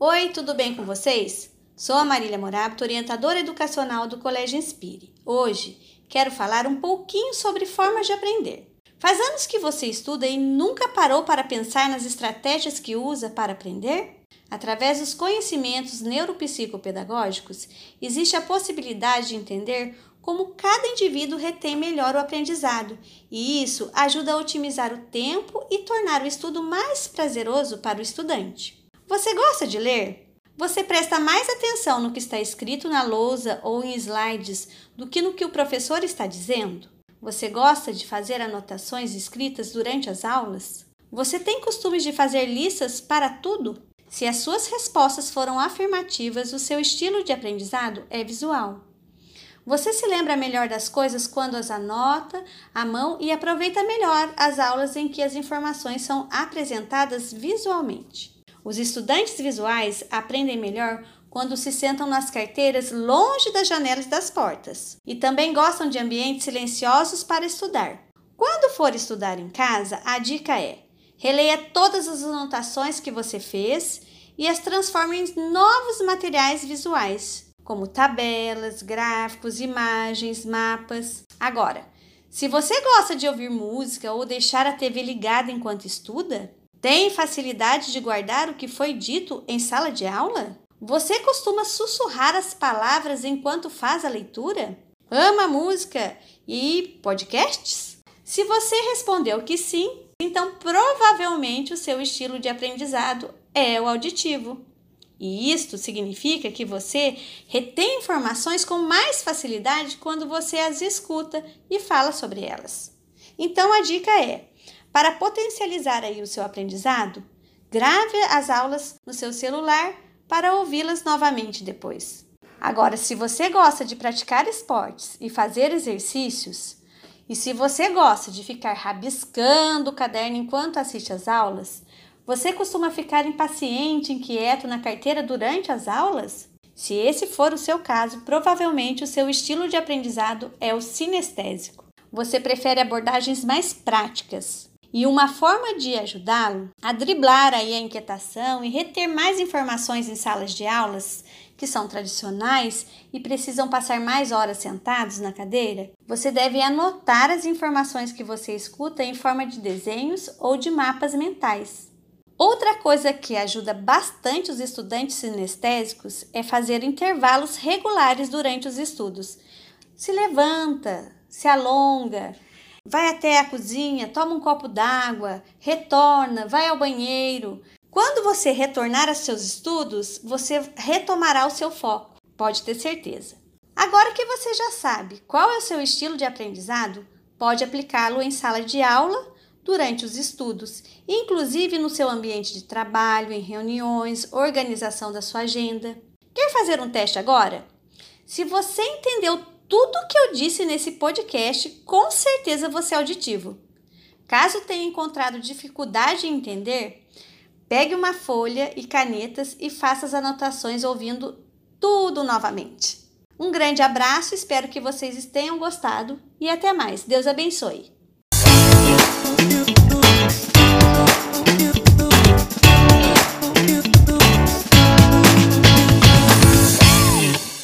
Oi, tudo bem com vocês? Sou a Marília Morabito, orientadora educacional do Colégio Inspire. Hoje quero falar um pouquinho sobre formas de aprender. Faz anos que você estuda e nunca parou para pensar nas estratégias que usa para aprender? Através dos conhecimentos neuropsicopedagógicos, existe a possibilidade de entender como cada indivíduo retém melhor o aprendizado, e isso ajuda a otimizar o tempo e tornar o estudo mais prazeroso para o estudante. Você gosta de ler? Você presta mais atenção no que está escrito na lousa ou em slides do que no que o professor está dizendo? Você gosta de fazer anotações escritas durante as aulas? Você tem costume de fazer listas para tudo? Se as suas respostas foram afirmativas, o seu estilo de aprendizado é visual. Você se lembra melhor das coisas quando as anota à mão e aproveita melhor as aulas em que as informações são apresentadas visualmente. Os estudantes visuais aprendem melhor quando se sentam nas carteiras longe das janelas e das portas e também gostam de ambientes silenciosos para estudar. Quando for estudar em casa, a dica é: releia todas as anotações que você fez e as transforme em novos materiais visuais, como tabelas, gráficos, imagens, mapas. Agora, se você gosta de ouvir música ou deixar a TV ligada enquanto estuda, tem facilidade de guardar o que foi dito em sala de aula? Você costuma sussurrar as palavras enquanto faz a leitura? Ama música e podcasts? Se você respondeu que sim, então provavelmente o seu estilo de aprendizado é o auditivo. E isto significa que você retém informações com mais facilidade quando você as escuta e fala sobre elas. Então a dica é: para potencializar aí o seu aprendizado, grave as aulas no seu celular para ouvi-las novamente depois. Agora, se você gosta de praticar esportes e fazer exercícios, e se você gosta de ficar rabiscando o caderno enquanto assiste às aulas, você costuma ficar impaciente, inquieto na carteira durante as aulas? Se esse for o seu caso, provavelmente o seu estilo de aprendizado é o sinestésico. Você prefere abordagens mais práticas, e uma forma de ajudá-lo a driblar aí a inquietação e reter mais informações em salas de aulas que são tradicionais e precisam passar mais horas sentados na cadeira, você deve anotar as informações que você escuta em forma de desenhos ou de mapas mentais. Outra coisa que ajuda bastante os estudantes sinestésicos é fazer intervalos regulares durante os estudos. Se levanta, se alonga, vai até a cozinha, toma um copo d'água, retorna, vai ao banheiro. Quando você retornar aos seus estudos, você retomará o seu foco, pode ter certeza. Agora que você já sabe qual é o seu estilo de aprendizado, pode aplicá-lo em sala de aula durante os estudos, inclusive no seu ambiente de trabalho, em reuniões, organização da sua agenda. Quer fazer um teste agora? Se você entendeu tudo que eu disse nesse podcast, com certeza você é auditivo. Caso tenha encontrado dificuldade em entender, pegue uma folha e canetas e faça as anotações ouvindo tudo novamente. Um grande abraço, espero que vocês tenham gostado e até mais. Deus abençoe.